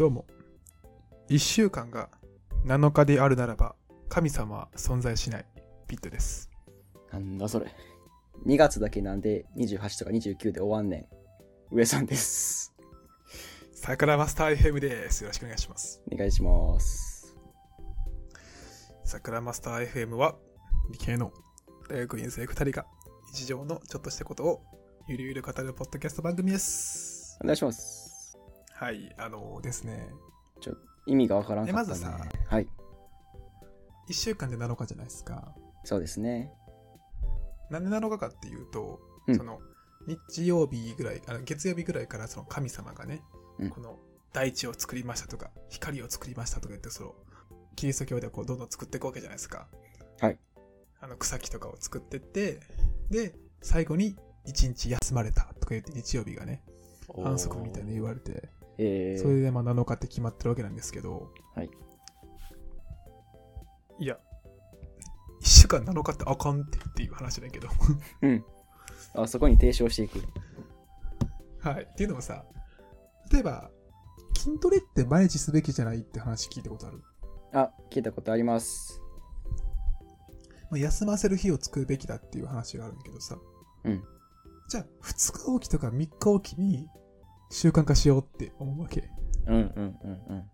どうも。1週間が7日であるならば、神様は存在しない。ピットです。なんだそれ。2月だけなんで28とか29で終わんねん。上さんです。桜マスター FM です。よろしくお願いします。お願いします。桜マスター FM は、理系の大学院生2人が日常のちょっとしたことをゆるゆる語るポッドキャスト番組です。お願いします。はい、あのですね、ちょ、意味がわからんかった、ね。えまずさはい。1週間で7日じゃないですか。そうですね。なんで7日かっていうと、うんその日曜日ぐらいあの月曜日ぐらいからその神様がね、うんこの大地を作りましたとか光を作りましたとか言ってそのキリスト教ではこうどんどん作っていくわけじゃないですかはいあの草木とかを作ってってで最後に一日休まれたとか言って日曜日がね反則みたいに言われてえー、それでまあ7日って決まってるわけなんですけどはいいや1週間7日ってあかんってっていう話だけど うん。あ、そこに提唱していく。はい。っていうのもさ、例えば、筋トレって毎日すべきじゃないって話聞いたことある？あ、聞いたことあります。まあ、休ませる日を作るべきだっていう話があるんだけどさ。うん。じゃあ、2日おきとか3日おきに習慣化しようって思うわけ。うんうんうんうん。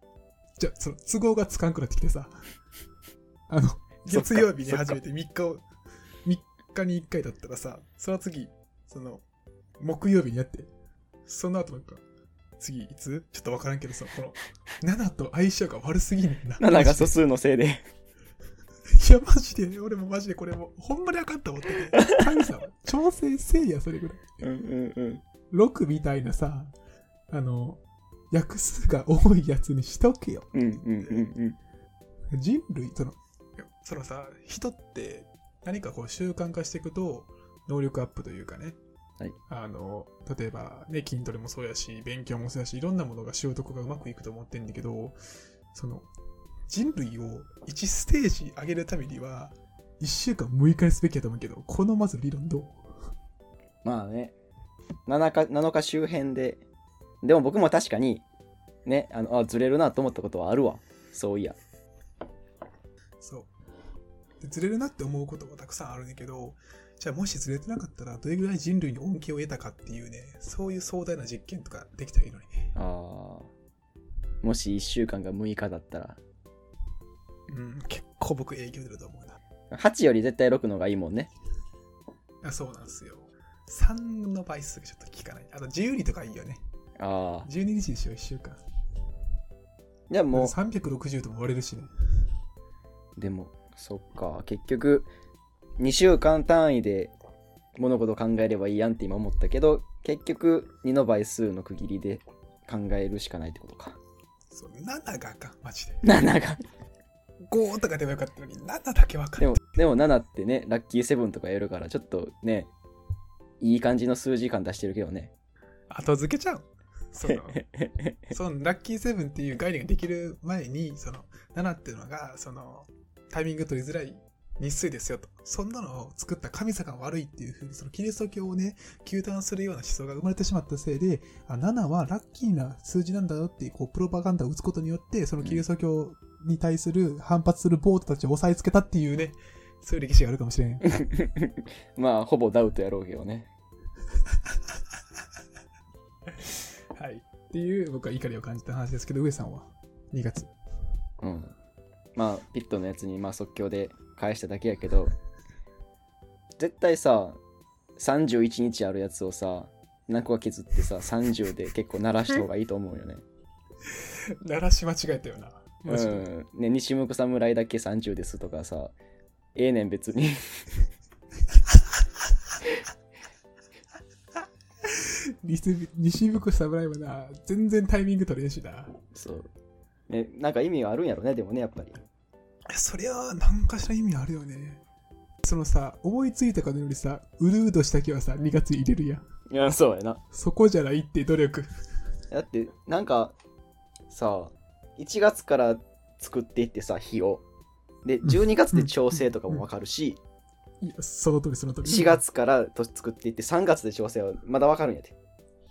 じゃあ、その都合がつかんくなってきてさ、あの、月曜日に始めて3日を、3日に1回だったらさ、その次、その、木曜日にやって、その後なんか、次いつ？ちょっとわからんけどさ、この、7と相性が悪すぎねんな。7が素数のせいで。いや、マジで、俺もマジでこれもう、ほんまにあかんと思ってて、神様、調整せいや、それぐらい。うんうんうん。6みたいなさ、あの、約数が多いやつにしとけよ。うんうんうんうん。人類、その、そのさ、人って何かこう習慣化していくと、能力アップというかね、はいあの、例えばね、筋トレもそうやし、勉強もそうやし、いろんなものが習得がうまくいくと思ってんだけど、その、人類を1ステージ上げるためには、1週間6日にすべきやと思うけど、このまず理論どう？まあね、7日 ,7 日周辺で、でも僕も確かに、ね、あのあずれるなと思ったことはあるわ。そういや。そう。でずれるなって思うことがたくさんあるんだけど、じゃあもしずれてなかったら、どれぐらい人類に恩恵を得たかっていうね、そういう壮大な実験とかできたらいいのにね。あーもし1週間が6日だったら、うん、結構僕影響出ると思うな。8より絶対6のがいいもんね。あそうなんですよ。3の倍数がちょっと効かない。あと12とかいいよね。ああ。12日にしよう、1週間。じゃあもう、360とも割れるしね。でも、そっか、結局、2週間単位で物事を考えればいいやんって今思ったけど、結局、2の倍数の区切りで考えるしかないってことか。そう、7があかん、マジで。7が。5とかでもよかったのに、7だけわかんでも、でも7ってね、ラッキーセブンとかやるから、ちょっとね、いい感じの数時間出してるけどね。後付けちゃう。その、そのラッキーセブンっていう概念ができる前に、その7っていうのが、そのタイミング取りづらい日数ですよと。そんなのを作った神様が悪いっていうふうに、そのキリスト教をね、糾弾するような思想が生まれてしまったせいで、あ7はラッキーな数字なんだよっていう、こう、プロパガンダを打つことによって、そのキリスト教に対する反発するボートたちを押さえつけたっていうね、そういう歴史があるかもしれん。まあ、ほぼダウトやろうけどね。はい。っていう、僕は怒りを感じた話ですけど、上さんは？2月。うん。まあ、ピットのやつに、まあ、即興で返しただけやけど、絶対さ、31日あるやつをさ、何個か削ってさ、30で結構鳴らした方がいいと思うよね。鳴らし間違えたよな。う。ん。ね、西向侍だけ30ですとかさ、ええねん別に。西西福侍はな、全然タイミング取れんしな。そう。ね、なんか意味があるんやろね、でもね、やっぱり。そりゃ、何かしら意味あるよね。そのさ、思いついたかのよりさ、うるう年だけはさ、2月入れるやん。いや、そうやな。そこじゃないって努力。だって、なんか、さ、1月から作っていってさ、日を。で、12月で調整とかもわかるし、いや、その通りその通り。4月から年作っていって3月で調整はまだわかるんやて。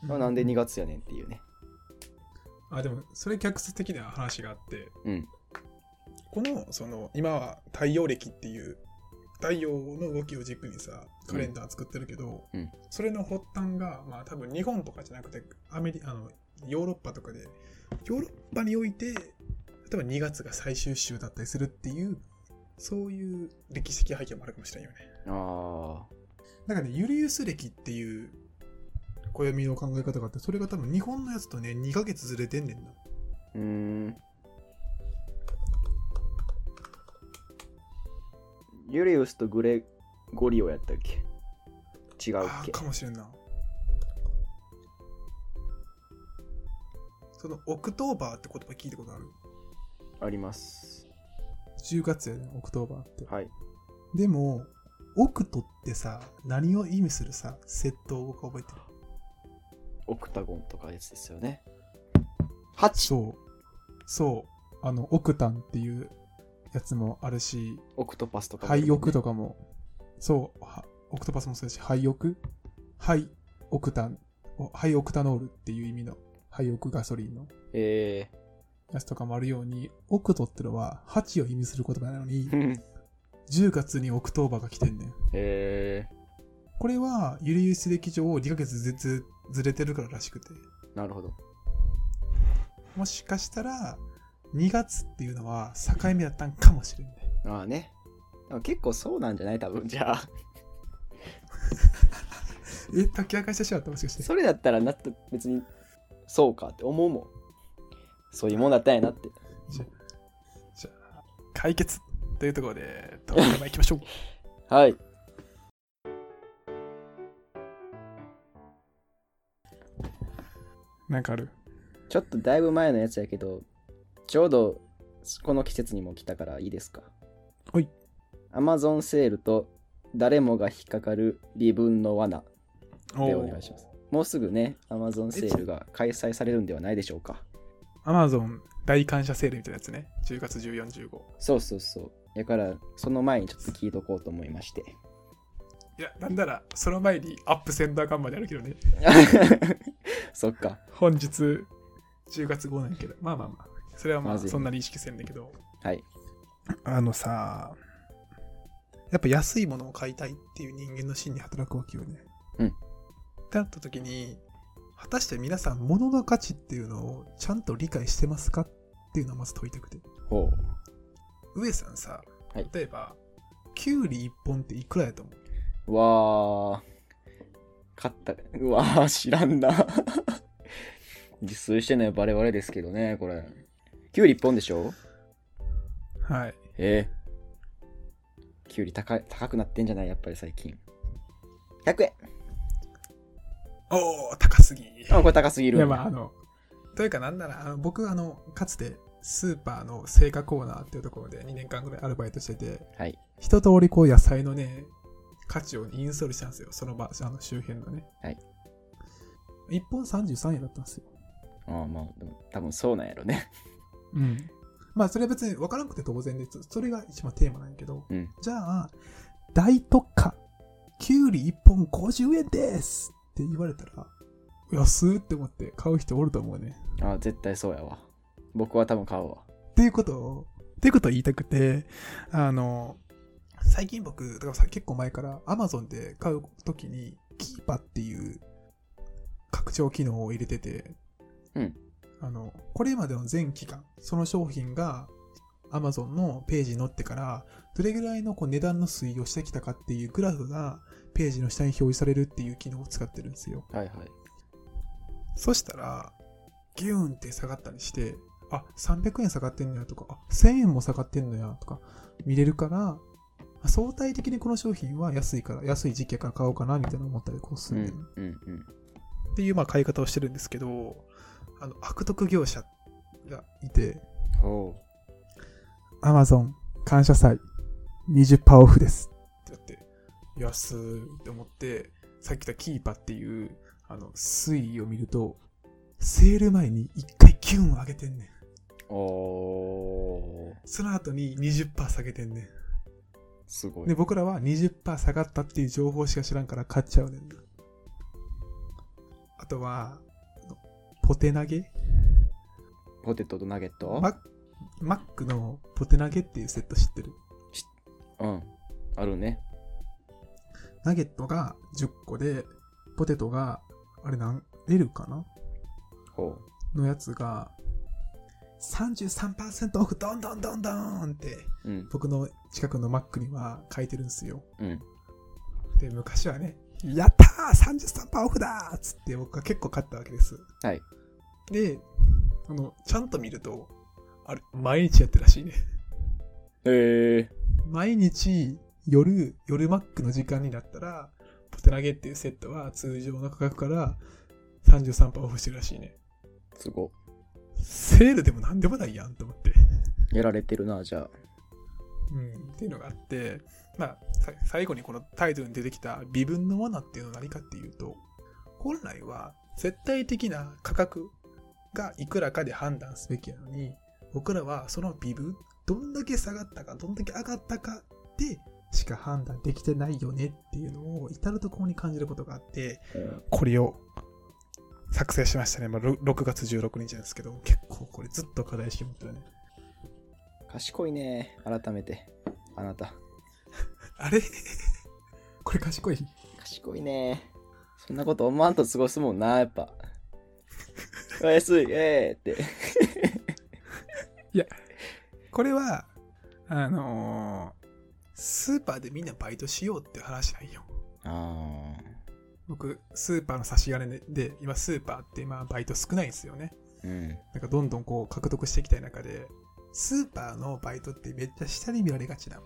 うなんで2月やねんっていうね。あ、でも、それ逆説的な話があって、うん。この、その、今は太陽暦っていう、太陽の動きを軸にさ、カレンダー作ってるけど、うんそれの発端が、まあ多分日本とかじゃなくて、アメリあの、ヨーロッパとかで、ヨーロッパにおいて、例えば2月が最終週だったりするっていう、そういう歴史的背景もあるかもしれんよね。あだからね、ユリウス暦っていう暦の考え方があって、それが多分日本のやつとね、2ヶ月ずれてんねんな。ー。うーん。ユリウスとグレゴリオやったっけ？違うっけ？かもしれんな。その、 Octoberって言葉聞いたことある？あります。?10 月やね、 Octoberって。はい。でも、オクトってさ、何を意味するさ、接頭語か覚えてる？オクタゴンとかやつですよね。8! そう。そう。あの、オクタンっていうやつもあるし、オクトパスとかもハイオクとかも、そう、はオクトパスもそうだし、ハイオク？ハイオクタン、おハイオクタノールっていう意味の、ハイオクガソリンのえやつとかもあるように、オクトってのは8を意味する言葉なのに、ー。10月に Octoberが来てんねん。えこれは、ユリウス暦上2ヶ月ずつずれてるかららしくて、ー。なるほど。もしかしたら、2月っていうのは境目だったんかもしれんね。ああね。結構そうなんじゃない？多分。じゃあ。え、解き明かしてしまった？もしかして。それだったらなって別にそうかって思うもん。そういうもんだったんやなって。じゃじゃあ、解決というところで、トークテーマいきましょう。はい。なんかある？ちょっとだいぶ前のやつやけど、ちょうどこの季節にも来たからいいですか？はい。アマゾンセールと誰もが引っかかる微分の罠でお願いします。もうすぐね、アマゾンセールが開催されるんではないでしょうか？アマゾン大感謝セールみたいなやつね。10月14、15。そうそうそう。だから、その前にちょっと聞いとこうと思いまして。いや、なんなら、その前にアップセンダー感まであるけどね。そっか。本日、10月5なんやけど。まあまあまあ。それはまあ、そんなに意識せんだけど。はい。あのさ、やっぱ安いものを買いたいっていう人間の心に働くわけよね。うんってなった時に、果たして皆さん、物の価値っていうのをちゃんと理解してますかっていうのをまず問いたくて。ほ上さんさ、はい例えば、キュウリ1本っていくらやと思う？う。うわー。買った。うわー、知らんな。自炊してないバレバレですけどね、これ。キュウリ1本でしょ？はい。え？えキュウリ高い高くなってんじゃない？やっぱり最近。100円おー、高すぎ。あ、これ高すぎる。いや、まあ、あの、というかなんなら、あの僕、あの、かつて、スーパーの青果コーナーっていうところで2年間ぐらいアルバイトしてて、はい。一通りこう野菜のね、価値をインストールしたんですよ。その場、あの周辺のね。はい。1本33円だったんですよ。ああ、まあ、でも多分そうなんやろね。うん。まあ、それは別に分からなくて当然です。それが一番テーマなんやけど、うん。じゃあ、大特価、キュウリ1本50円ですって言われたら、安ーって思って買う人おると思うね。ああ、絶対そうやわ。僕は多分買うわ。っていうことを、っていうことを言いたくて、あの、最近僕、だからさ結構前から Amazon で買うときに、キーパっていう拡張機能を入れてて、うん。あの、これまでの全期間、その商品が Amazon のページに載ってから、どれぐらいのこう値段の推移をしてきたかっていうグラフがページの下に表示されるっていう機能を使ってるんですよ。はいはい。そしたら、ギューンって下がったりして、あ、300円下がってんのやとか、あ、1000円も下がってんのやとか、見れるから、あ相対的にこの商品は安いから、安い時期やから買おうかなみたいな思ったりこうすうんる、うんうん。っていうまあ買い方をしてるんですけど、あの、悪徳業者がいて、ほ Amazon 感謝祭20%オフですってやって、安ーって思って、さっき言ったキーパっていう、あの、推移を見ると、セール前に一回キュン上げてんねん。その後に20%下げてんねすごん。で、い。僕らは20%下がったっていう情報しか知らんから買っちゃうねんな。あとは、ポテ投げ？ポテトとナゲット？ママックのポテナゲっていうセット知ってる？うん。あるね。ナゲットが10個で、ポテトが、あれなん、L かな？ほのやつが、33%オフどんどんどんどんって、う。うん。僕の近くのマックには書いてるんですよ。うん。で、昔はね、やったー !33% オフだーっつって僕は結構買ったわけです。はい。で、あの、ちゃんと見ると、あれ、毎日やってるらしいね。へえ。毎日夜、夜マックの時間になったら、ポテナゲっていうセットは通常の価格から33%オフしてるらしいね。すご。セールでもなんでもないやんと思って。やられてるな、じゃあ。うん、っていうのがあって、まあ、さ最後にこのタイトルに出てきた微分の罠っていうのは何かっていうと、本来は絶対的な価格がいくらかで判断すべきなのに、僕らはその微分、どんだけ下がったか、どんだけ上がったかでしか判断できてないよねっていうのを至るところに感じることがあって、これを作成しましたね。まあ、ろ6月16日なんですけど、結構これずっと課題意識持ってるね。賢いね。改めて。あなた。あれ？これ賢い？賢いね。そんなこと思わんと過ごすもんな、やっぱ。うわ安い、えーって。これは、あのースーパーでみんなバイトしようって話なんよ。あ僕、スーパーの差し金で、今スーパーって今バイト少ないんですよね。ー。うん。なんかどんどんこう獲得していきたい中で、スーパーのバイトってめっちゃ下に見られがちなの。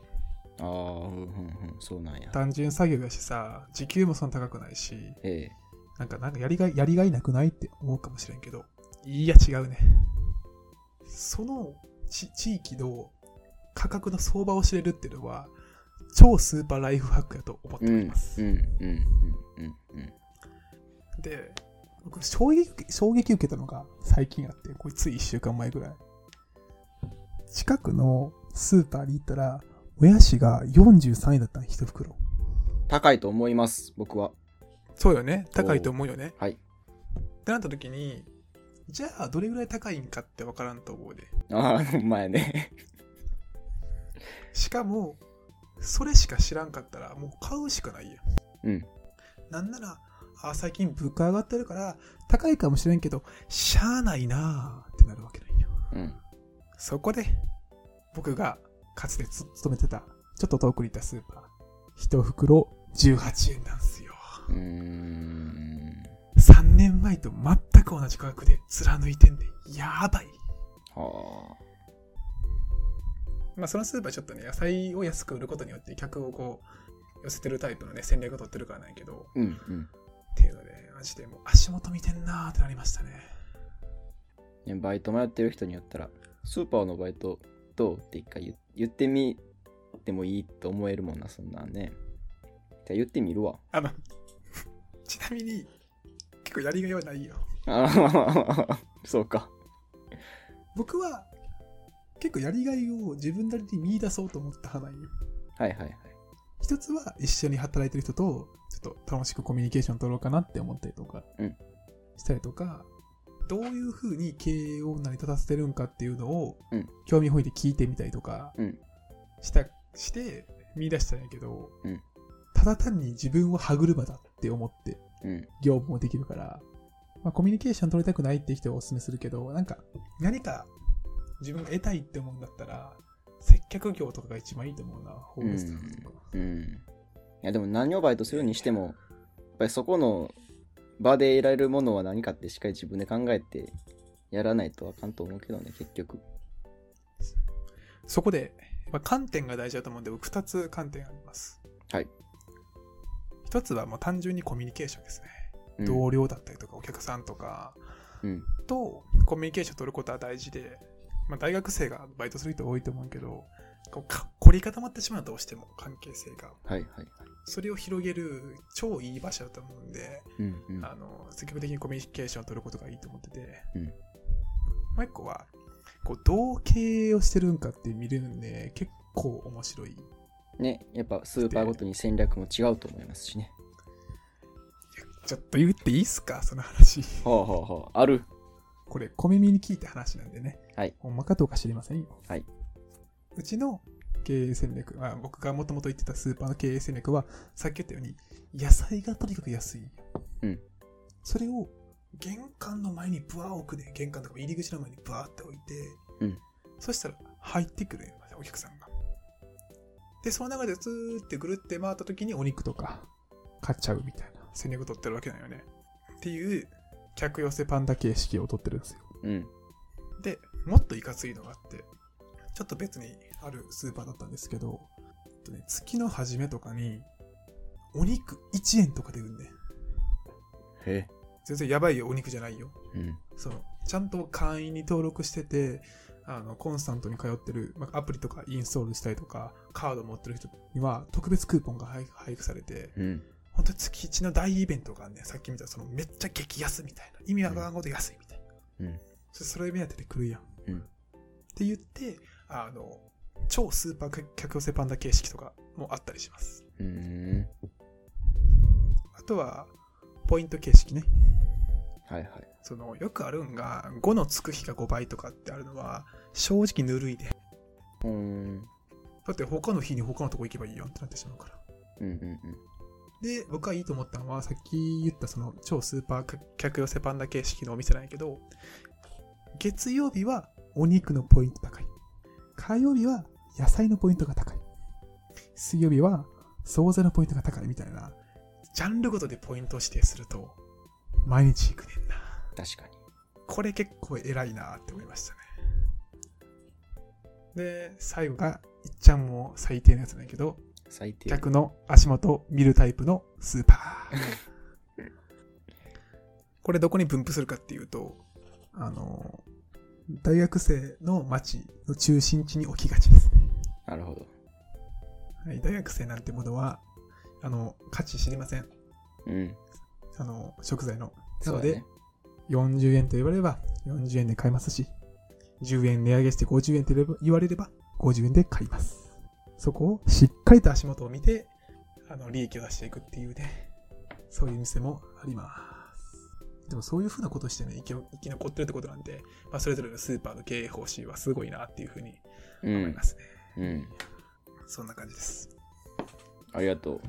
ああ、うんうんうん。そうなんや。単純作業だしさ、時給もそんな高くないし、ええなんかなんかやりがい、やりがいなくないって思うかもしれんけど、いや違うね。そのち地域の価格の相場を知れるっていうのは、超スーパーライフハックやと思って。おります。で、僕衝撃衝撃受けたのが最近あって、これつい1週間前ぐらい。近くのスーパーに行ったら、もやしが43円だったの、一袋。高いと思います、僕は。そうよね。高いと思うよね。はい。ってなった時に、じゃあどれぐらい高いんかってわからんと思うで。ああ、ほんまやね。しかも、それしか知らんかったら、もう買うしかないよ。うん。なんなら、あ最近物価上がってるから、高いかもしれんけど、しゃあないなーってなるわけなんよ。うん。そこで、僕がかつてつ勤めてた、ちょっと遠くにいたスーパー、一袋18円なんすよ。うーん。3年前と全く同じ価格で貫いてんで、やばい。はまあ、そのスーパーちょっとね、野菜を安く売ることによって客をこう、寄せてるタイプのね、戦略を取ってるからないけど、あ。うん。うん。っていうので、マジでもう足元見てんなーってなりましたね。ねバイトもやってる人によったら、スーパーのバイトどうって一回言言ってみてもいいと思えるもんな、そんなんね。じゃあ言ってみるわ。あの、ちなみに、結構やりがいはないよ。ああ、そうか。僕は、結構やりがいを自分なりに見出そうと思った派なんよ。はいはいはい。一つは一緒に働いてる人とちょっと楽しくコミュニケーション取ろうかなって思ったりとかうんしたりとか、どういうふうに経営を成り立たせてるんかっていうのをうん興味本位で聞いてみたりとかうんした、して見出したんやけど、うんただ単に自分を歯車だって思ってうん。業務もできるから、まあ、コミュニケーション取りたくないって人はお勧めするけど、なんか何か自分が得たいって思うんだったら、接客業とかが一番いいと思うな、ホームレスとか。うん。いやでも何をバイトするにしても、やっぱりそこの場で得られるものは何かってしっかり自分で考えてやらないとあかんと思うけどね、結局。そこで、まあ、観点が大事だと思うんで、僕2つ観点あります。はい。1つはもう単純にコミュニケーションですね。うん、同僚だったりとか、お客さんとかうん。とコミュニケーション取ることは大事で、まあ、大学生がバイトする人多いと思うけど、こうか凝り固まってしまうどうしても関係性が。はいはいはい。それを広げる超いい場所だと思うんで、うんうん。あの積極的にコミュニケーションを取ることがいいと思ってて、うんもう一個はこうどう経営をしてるんかって見れるんで結構面白いね、やっぱスーパーごとに戦略も違うと思いますしね。ちょっと言っていいっすか？その話ほうほうほう。ある。これ小耳に聞いた話なんでね。はい。ほんまかどうか知りませんよ。はい。うちの経営戦略、まあ、僕がもともと言ってたスーパーの経営戦略は、さっき言ったように、野菜がとにかく安い。うん。それを玄関の前にブワー置くで、玄関とか入り口の前にブワーって置いて、うん。そしたら入ってくるよ、お客さんが。で、その中でずーってぐるって回った時にお肉とか買っちゃうみたいな戦略を取ってるわけなんよね。っていう客寄せパンダ形式を取ってるんですよ。うん。で、もっといかついのがあって、ちょっと別にあるスーパーだったんですけど、えっとね、月の初めとかに、お肉1円とかで売るんで、へ全然やばいよ、お肉じゃないよ。うん。その、ちゃんと会員に登録してて、あの、コンスタントに通ってる、まあ、アプリとかインストールしたりとか、カード持ってる人には特別クーポンが配配布されて、うん。本当に月1の大イベントがね、さっき見たそのめっちゃ激安みたいな。意味わからんこと安いみたいな。うん。そそれ目当てで来るやん。うんって言って、あの、超スーパー客寄せパンダ形式とかもあったりします。うーん。あとは、ポイント形式ね。はいはい。その、よくあるんが、5のつく日が5倍とかってあるのは、正直ぬるいで。うーん。だって他の日に他のとこ行けばいいよってなってしまうから。うんうんで、僕はいいと思ったのは、さっき言ったその超スーパー客寄せパンダ形式のお店なんやけど、月曜日はお肉のポイント高い。火曜日は野菜のポイントが高い。水曜日は惣菜のポイントが高いみたいな、ジャンルごとでポイントを指定すると、毎日行くねんな。確かに。これ結構偉いなって思いましたね。で、最後が、いっちゃんも最低なやつなんやけど、最低。客の足元を見るタイプのスーパー。これどこに分布するかっていうと、あの、大学生の街の中心地に置きがちですね。なるほど。はい、大学生なんてものは、あの、価値知りません。うん。あの、食材の。なので、そうだね。40円と言われれば40円で買いますし、10円値上げして50円と言われれば50円で買います。そこをしっかりと足元を見て、あの、利益を出していくっていうね、そういう店もあります。でもそういうふうなことしてね、生き生き残ってるってことなんで、まあ、それぞれのスーパーの経営方針はすごいなっていうふうにうん思いま。すね。うん。そんな感じです。ありがとう。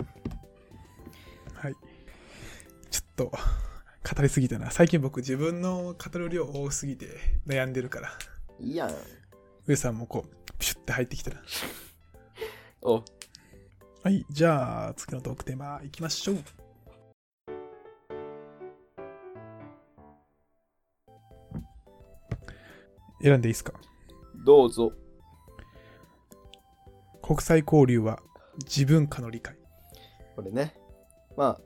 はい。ちょっと、語りすぎたな。最近僕自分の語る量多すぎて悩んでるから。いいやん。上さんもこう、ピシュって入ってきたら。お、はい、じゃあ、次のトークテーマいきましょう。選んでいいですか？どうぞ。国際交流は自分化の理解。これね。まあ、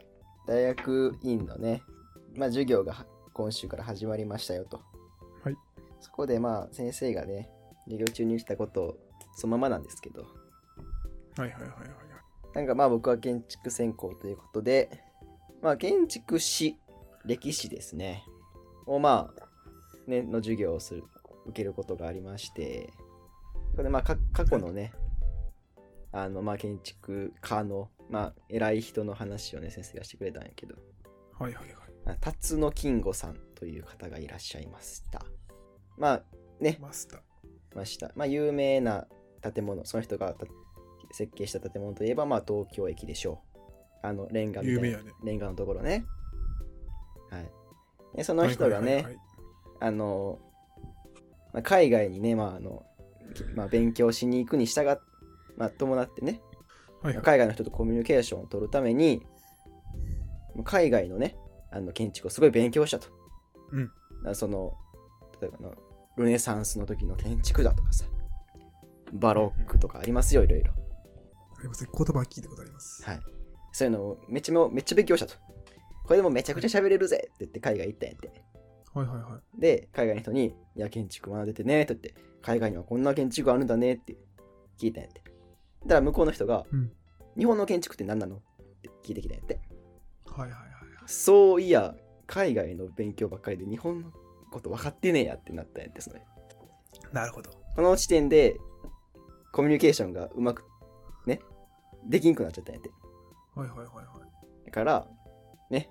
大学院のね、まあ、授業が今週から始まりましたよと。はい。そこでまあ、先生がね、授業中にしたことをそのままなんですけど、はいはいはいはい。なんかまあ僕は建築専攻ということで、まあ建築史、歴史ですね。をまあ、ね、の授業をする、受けることがありまして、これまあか過去のね、あのまあ建築家の、まあ偉い人の話をね、先生がしてくれたんやけど、はいはいはい。あ辰野金吾さんという方がいらっしゃいました。まあね、マスター。ました。まあ有名な建物、その人がた設計した建物といえば、まあ東京駅でしょう。あの、レンガみたいなねレンガのところね。はい。でその人がね、あの、まあ、海外にね、まああの、きまあ、勉強しに行くに従っ、まあ、伴ってね、はいはい海外の人とコミュニケーションを取るために、海外のね、あの建築をすごい勉強したと。うんその、例えばの、ルネサンスの時の建築だとかさ、バロックとかありますよ、いろいろ。あります言葉は聞いたことあります。はい。そういうのをめっちゃめめっちゃ勉強したと。これでもめちゃくちゃ喋れるぜって言って海外行ったんやって。はいはいはい。で、海外の人に、いや、建築学んでてねって言って、海外にはこんな建築あるんだねって聞いたんやって。だから向こうの人が、うん日本の建築って何なのって聞いてきたんやって。はいはいはい。そういや、海外の勉強ばっかりで日本のこと分かってねえやってなったんやって、それ。なるほど。この時点で、コミュニケーションがうまく、ね、できんくなっちゃったんやって。はいはいはいはい。だから、ね、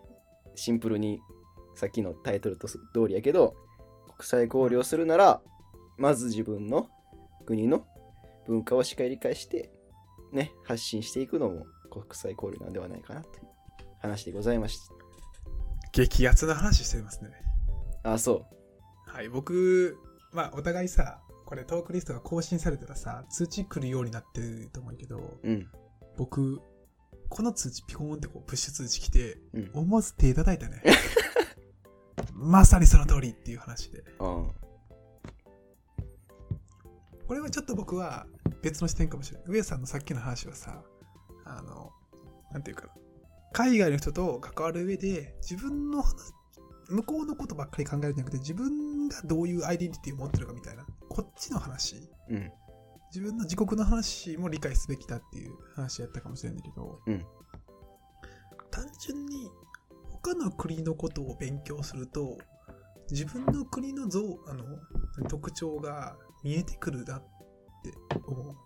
シンプルに、さっきのタイトルと通りやけど、国際交流をするならまず自分の国の文化をしっかり理解してね発信していくのも国際交流なんではないかなという話でございました激アツな話してますね。あそはい、僕、まあ、お互いさ、これトークリストが更新されたらさ、通知来るようになってると思うけど、ううん僕、この通知ピコーンってこうプッシュ通知来て、うん思わず手叩いたね。まさにその通りっていう話で。あこれはちょっと僕は別の視点かもしれない。上さんのさっきの話はさ、あの、なんていうかな。海外の人と関わる上で、自分の話、向こうのことばっかり考えるんじゃなくて、自分がどういうアイデンティティを持ってるかみたいな、こっちの話、うん自分の自国の話も理解すべきだっていう話やったかもしれないけど、うん単純に他の国のことを勉強すると、自分の国の像あの特徴が見えてくるなって思うよね。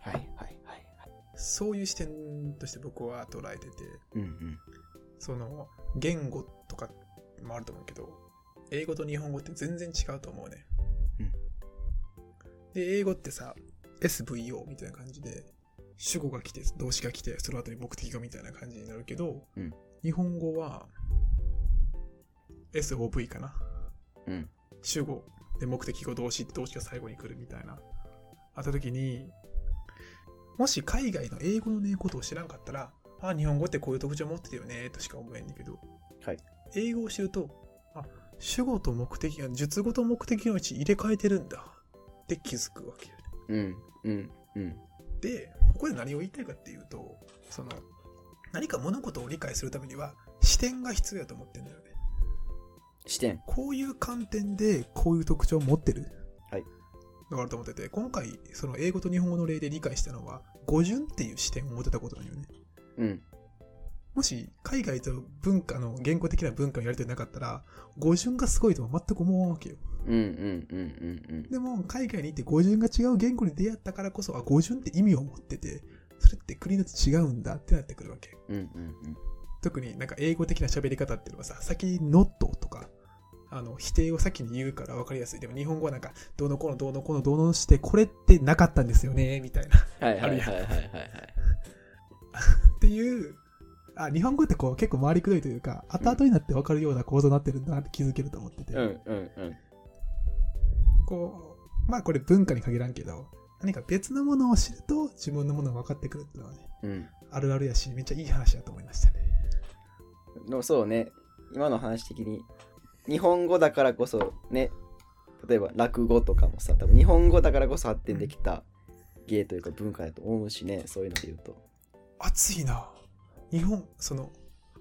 はいはいはいはい。そういう視点として僕は捉えてて、うんうん。その言語とかもあると思うけど、英語と日本語って全然違うと思うね。うん。で、英語ってさ、SVO みたいな感じで、主語が来て、動詞が来て、その後に目的語みたいな感じになるけど、うん日本語は SOV かな。うん。主語で目的語動詞動詞が最後に来るみたいな。あった時にもし海外の英語のねことを知らんかったらあ日本語ってこういう特徴持ってるよねとしか思えんねんけど、はい。英語を知るとあ主語と目的が述語と目的のうち入れ替えてるんだ。って気づくわけよね。うんうんうん。でここで何を言いたいかっていうとその何か物事を理解するためには視点が必要だと思ってるんだよね視点こういう観点でこういう特徴を持ってる。はい。のがあると思ってて、今回、その英語と日本語の例で理解したのは、語順っていう視点を持ってたことなんよね。うんもし、海外と文化の、言語的な文化をやりとりなかったら、語順がすごいとは全く思わんわけよ。うんうんうんうんでも、海外に行って語順が違う言語に出会ったからこそ、あ、語順って意味を持ってて、それって国によって違うんだってなってくるわけ。うんうんうん特になんか英語的な喋り方っていうのはさ、先に not とか、あの、否定を先に言うから分かりやすい。でも日本語はなんか、どうのこうのどうのこうのどうのして、これってなかったんですよね、みたいな。はいはいはいはいはいはい っていう、あ、日本語ってこう結構回りくどいというか、後々になって分かるような構造になってるんだなって気づけると思ってて。うんうんうんこう、まあこれ文化に限らんけど、何か別のものを知ると自分のものが分かってくるっていうのはね、うんあるあるやし、めっちゃいい話だと思いましたね。でもそうね今の話的に日本語だからこそね例えば落語とかもさ多分日本語だからこそ発展できた芸というか文化だと思うしねそういうので言うと熱いな日本、その、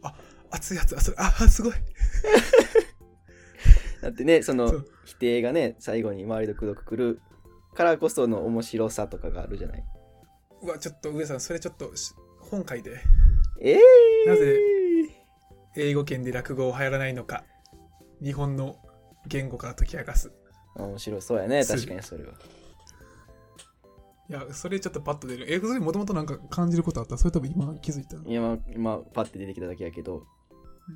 あ、熱いやつ、あ、それあ、すごい。だってねその否定がね最後に周りでくどくくるからこその面白さとかがあるじゃない？うわ、ちょっと上さん、それちょっとし本書いて、えー、なぜ英語圏で落語を流行らないのか、日本の言語から解き明かす。面白そうやね確かにそれは。いや、それちょっとパッと出る。英語でもともとなんか感じることあった？それ多分今気づいたの。今今パッて出てきただけやけど。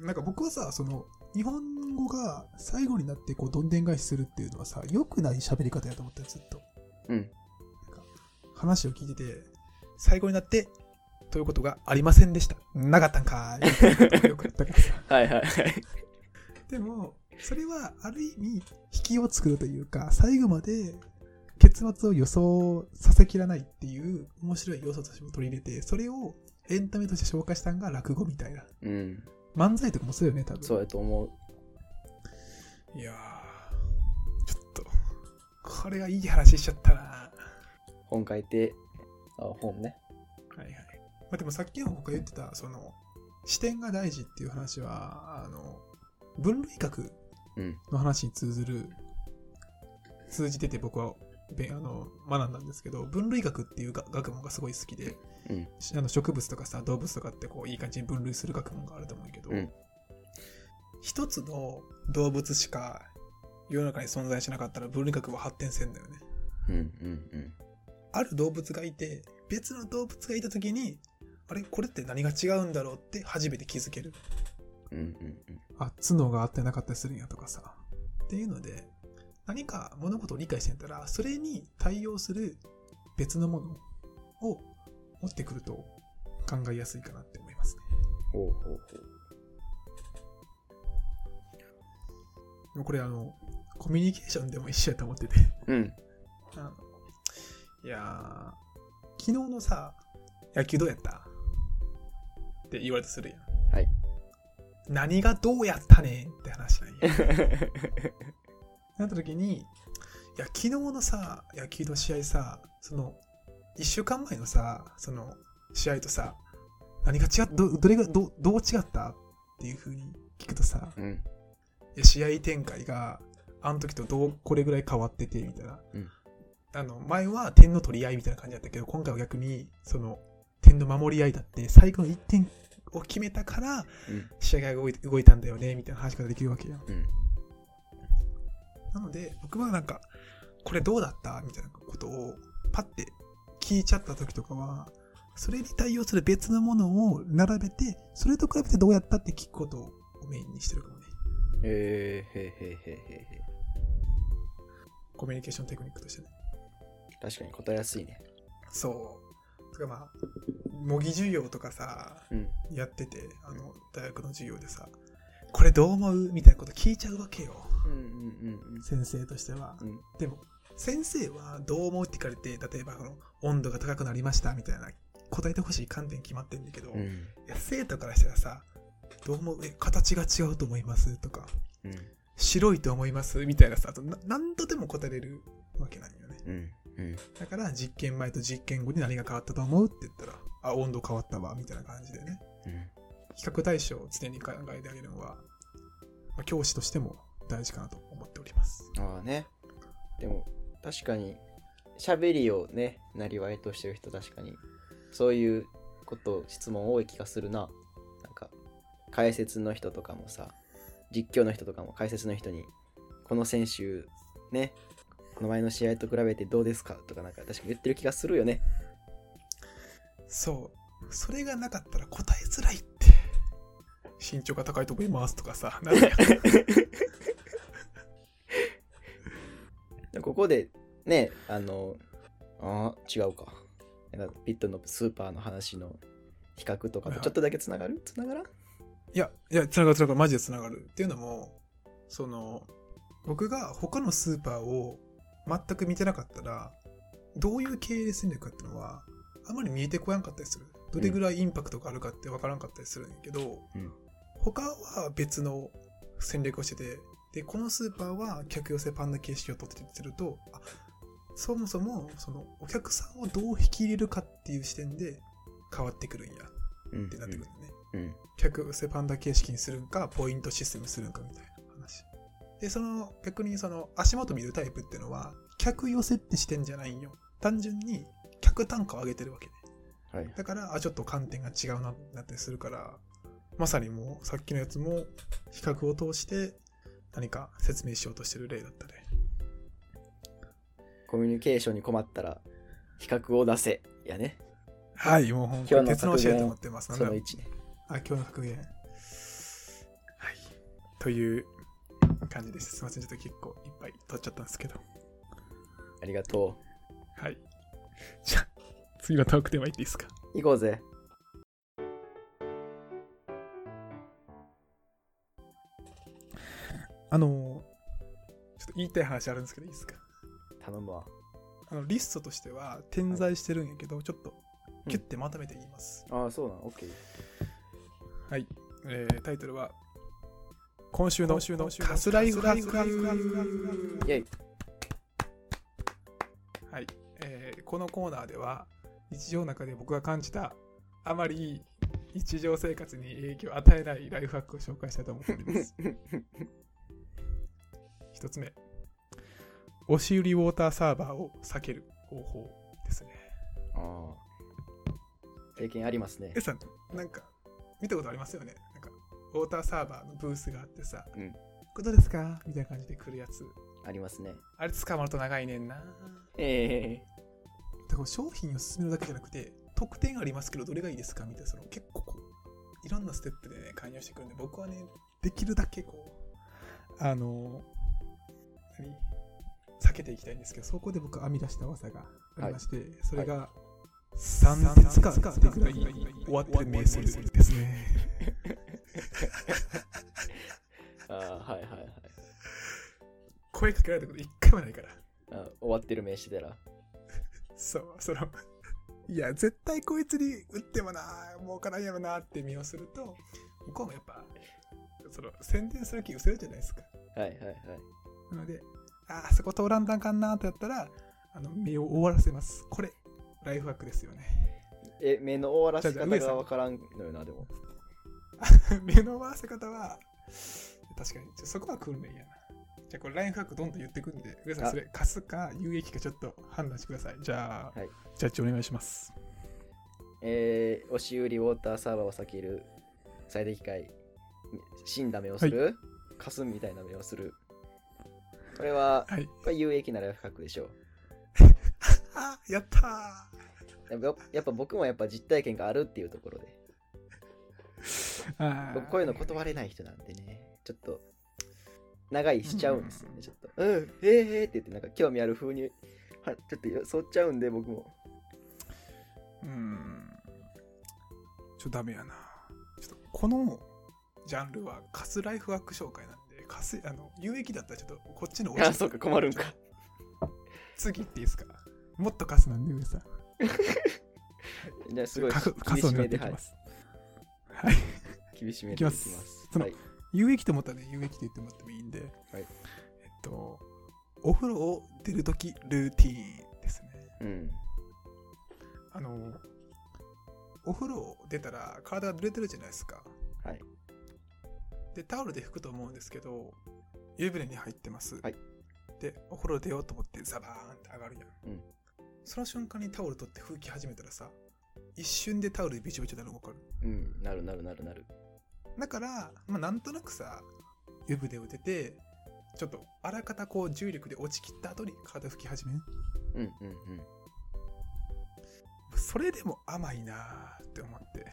なんか僕はさ、その、日本語が最後になってこうどんでん返しするっていうのはさ、良くない喋り方やと思ったよ、ずっと。うん話を聞いてて、最後になって、ということがありませんでした。なかったんかーい。よくあったからさ。はいはいはいでも、それはある意味、引きを作るというか、最後まで結末を予想させきらないっていう面白い要素としても取り入れて、それをエンタメとして紹介したのが落語みたいな。うん漫才とかもそうよね、多分。そうやと思ういやー、これはいい話しちゃったな。は本書いてあ本ねいはい。まあ、でもさっきの僕が言ってた、その、視点が大事っていう話は、あの、分類学うんの話に通ずる、通じてて僕はべあの学んだんですけど、分類学っていうが学問がすごい好きで、うんあの植物とかさ、動物とかってこういい感じに分類する学問があると思うけど、うん一つの動物しか世の中に存在しなかったら分類学は発展せんだよね。うんうんある動物がいて、別の動物がいたときに、あれこれって何が違うんだろうって初めて気づける。うんうんうんあ、角があってなかったりするんやとかさ。っていうので、何か物事を理解してんたら、それに対応する別のものを持ってくると考えやすいかなって思いますね。ほうほうほう。これあの、コミュニケーションでも一緒やと思ってて。うん。あのいやー、昨日のさ、野球どうやった？って言われたとするやん。はい。何がどうやったね？んって話なんや。なった時に、いや、昨日のさ、野球の試合さ、その、一週間前のさ、その、試合とさ、何が違っど、どれが、ど、どう違った？っていう風に聞くとさ、うん。試合展開が、あの時とどう、これぐらい変わってて、みたいな。うんあの、前は点の取り合いみたいな感じだったけど、今回は逆に、その、点の守り合いだって、最後の1点を決めたから、うん。試合が動い動いたんだよね、みたいな話ができるわけよ。うん。なので、僕はなんか、これどうだったみたいなことを、パッて聞いちゃった時とかは、それに対応する別のものを並べて、それと比べてどうやったって聞くことをメインにしてるかもね。えー、へーへーへーへーへコミュニケーションテクニックとしてね。ー確かに答えやすいね。そう。とかまあ、模擬授業とかさ、うん。やってて、あの、大学の授業でさ、これどう思うみたいなこと聞いちゃうわけよ。うんうんうん先生としては。うん。でも、先生はどう思うって聞かれて、例えばこの温度が高くなりましたみたいな答えてほしい観点決まってんだけど、いうん。や生徒からしたらさ、どう思う？え、形が違うと思います？とか、うん。白いと思いますみたいなさ、あとな何度でも答えれるわけなんよね。うん。うん。だから実験前と実験後に何が変わったと思うって言ったら、あ、温度変わったわ、みたいな感じでね。うん。比較対象を常に考えてあげるのは、まあ、教師としても大事かなと思っております。ああね。でも、確かに、喋りをね、なりわいとしてる人、確かに、そういうこと、質問多い気がするな。なんか、解説の人とかもさ、実況の人とかも解説の人に、この選手、ね、この前の試合と比べてどうですかとか、なんか、確かに言ってる気がするよね。そう。それがなかったら答えづらいって。身長が高いと思いますとかさ、なんや ここで、ね、あの、ああ、違うか。ピットのスーパーの話の比較とかとちょっとだけつながる？つながらん？いや、いや、つながるつながる、マジでつながる。っていうのも、その、僕が他のスーパーを全く見てなかったら、どういう経営戦略かっていうのは、あまり見えてこやんかったりする。どれぐらいインパクトがあるかってわからんかったりするんやけど、うん他は別の戦略をしてて、で、このスーパーは客寄せパンダ形式を取ってすると、あそもそも、その、お客さんをどう引き入れるかっていう視点で変わってくるんやうんってなってくるんだね。うん。客寄せパンダ形式にするんか、ポイントシステムにするんかみたいな話。で、その、逆にその、足元見るタイプっていうのは、客寄せって視点じゃないんよ。単純に、客単価を上げてるわけで。はい。だから、あ、ちょっと観点が違うな、なったりするから、まさにもう、さっきのやつも、比較を通して、何か説明しようとしてる例だったね。コミュニケーションに困ったら、比較を出せ。やね。はい、もう本当に鉄の教えと思ってます。その1ね。あ、今日の格言。はい。という感じです。すいません、ちょっと結構いっぱい取っちゃったんですけど。ありがとはい。じゃあ、次のトークテーマいっていいですか？う。行こうぜ。あの、ちょっと言いたい話あるんですけどいいですか？頼むわ。あの、リストとしては点在してるんやけど、ちょっとキュッてまとめて言います。ああ、そうなの ?OK。はい。えータイトルは、今週のカスライフハックイェイ。はい、えーこのコーナーでは日常の中で僕が感じたあまり日常生活に影響を与えないライフハックを紹介したいと思っております。一つ目、押し売りウォーターサーバーを避ける方法ですね。ああ。経験ありますねえ。さん、なんか見たことありますよね。なんかウォーターサーバーのブースがあってさ、うん。これどうですか？みたいな感じで来るやつ。ありますね。あれ捕まると長いねんな。ええ。だから商品を進めるだけじゃなくて、特典ありますけど、どれがいいですか？みたいな、その結構こう、いろんなステップでね、関与してくるんで、僕はね、できるだけこう、あの、何？避けていきたいんですけど、そこで僕編み出した技がありまして、それが、三節間ってぐらい終わってる瞑想ですね。ああ、はいはいはい。声かけられたこと一回もないから。あ終わってる名詞でら。そう、その、いや、絶対こいつに打ってもな、儲からんやろなって見をすると、向こうもやっぱ、その、宣伝する気失せるじゃないですか。はいはいはい。なので、ああそこ通らんとあかんなってやったら、あの、目を終わらせます。これ、ライフハックですよね。え、目の終わらせ方がわからんのよな、でも。目の回せ方は、確かに、そこは訓練やな。じゃあ、これ、ライフハックどんどん言ってくんで、上さん、あそれ、貸すか有益かちょっと判断してください。じゃあ、はいジャッジお願いします。えー、押し売りウォーターサーバーを避ける最適解死んだ目をする、かすみたいな目をするこれははい。これ有益なライフハックでしょう あ、やったやっぱやっぱ僕もやっぱ実体験があるっていうところで。僕こういうの断れない人なんでね。ちょっと長いしちゃうんですよねちょっと。うんえー、えー、って言ってなんか興味ある風にはちょっとよそっちゃうんで僕も。うーん。ちょ、ダメやな。ちょっと、このジャンルはカスライフワーク紹介なんで、カス、あの、有益だったらちょっとこっちのあそうか困るんか。次行っていいですか？もっとカスなんで、上さん。じゃあすごいカスカ厳スを狙しめではいっていきます。はい。厳しめでいきいきまますすそのはい有益と思ったらね、有益って言ってもらってもいいんで、はいえっと、お風呂を出るときルーティーンですね。うんあの、お風呂を出たら体が濡れてるじゃないですか。はいで、タオルで拭くと思うんですけど、湯船に入ってます。はいで、お風呂出ようと思ってザバーンって上がるやん。うんその瞬間にタオル取って拭き始めたらさ、一瞬でタオルでびちょびちょなるの分かる？うんなるなるなるなるだから、まあ、なんとなくさ、湯船を出て、ちょっとあらかたこう重力で落ちきった後に体拭き始めん？うんうんうんそれでも甘いなーって思って。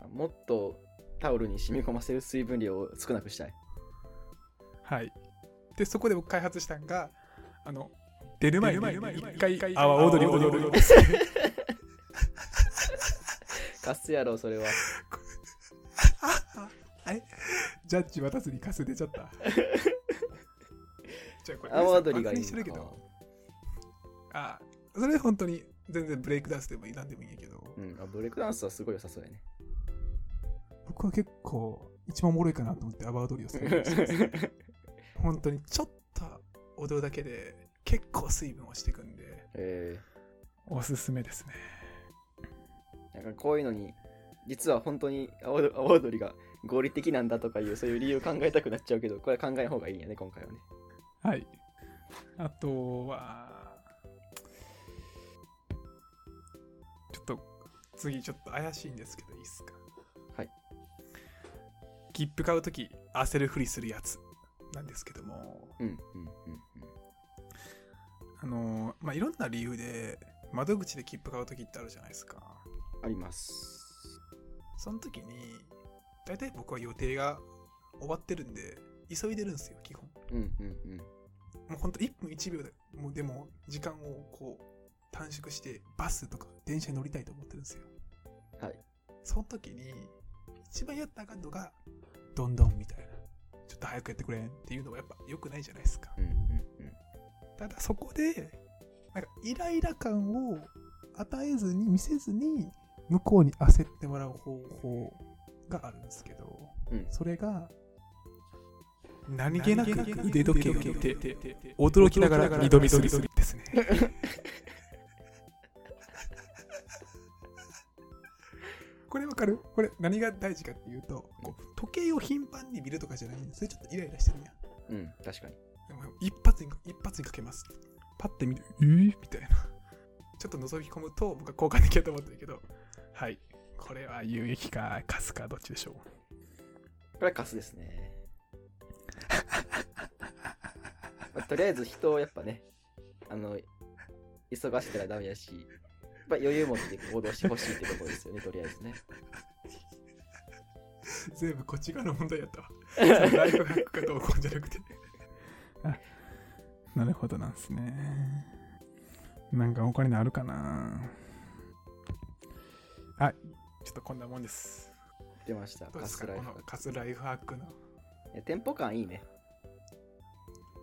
あもっとタオルに染み込ませる水分量を少なくしたい。はい。で、そこで僕開発したんが、あの、出る前に一回泡踊り踊るです。カスやろ、それは。あれ？ジャッジ渡すにカス出ちゃった。じゃあこれ、泡踊りがいいしてあ、それ本当に全然ブレイクダンスでもいいなんでもいいんやけど、うんあ、ブレイクダンスはすごい良さそうやね。僕は結構一番おもろいかなと思って泡踊りをする。本当にちょっと踊るだけで結構水分をしていくんで、えおすすめですね。ー、なんかこういうのに、実は本当に青青踊りが合理的なんだとかいう、そういう理由を考えたくなっちゃうけど、これは考えん方がいいんやね、今回はね。はい。あとは、ちょっと次ちょっと怪しいんですけどいいですか？はい。切符買うとき焦るふりするやつなんですけども、うん、うん、うん、あのーまあ、いろんな理由で窓口で切符買うときってあるじゃないですか。うん。あります。その時に、大体僕は予定が終わってるんで、急いでるんですよ、基本。うん、うん、うん。もうほんと1分1秒でもうでも時間をこう短縮してバスとか電車に乗りたいと思ってるんですよ。はい。その時に一番やったらあかんのがどんどんみたいな。ちょっと早くやってくれんっていうのはやっぱ良くないじゃないですか。うん。ただそこでなんかイライラ感を与えずに見せずに向こうに焦ってもらう方法があるんですけど、うんそれが何気なく腕時計を見て驚きながら二度見するですね。これわかる？これ何が大事かっていうと、こう時計を頻繁に見るとかじゃないんで、それちょっとイライラしてるんや。うん、確かに。に一発にかけます。パッて見て、えー、みたいな。ちょっと覗き込むと僕は交換できると思ってるけど、はい。これは有益か、カスか、どっちでしょう。これはカスですね。まあとりあえず人をやっぱね、あの、急がしたらダメやし、やっぱ余裕持って行動してほしいってところですよね、とりあえずね。全部こっち側の問題やったわ。ライフハックかどうこうじゃなくて。あ なるほどなんですね。なんか他にあるかな？あ、ちょっとこんなもんです。出ました。カスライフこのカスライフハックの。テンポ感いいね。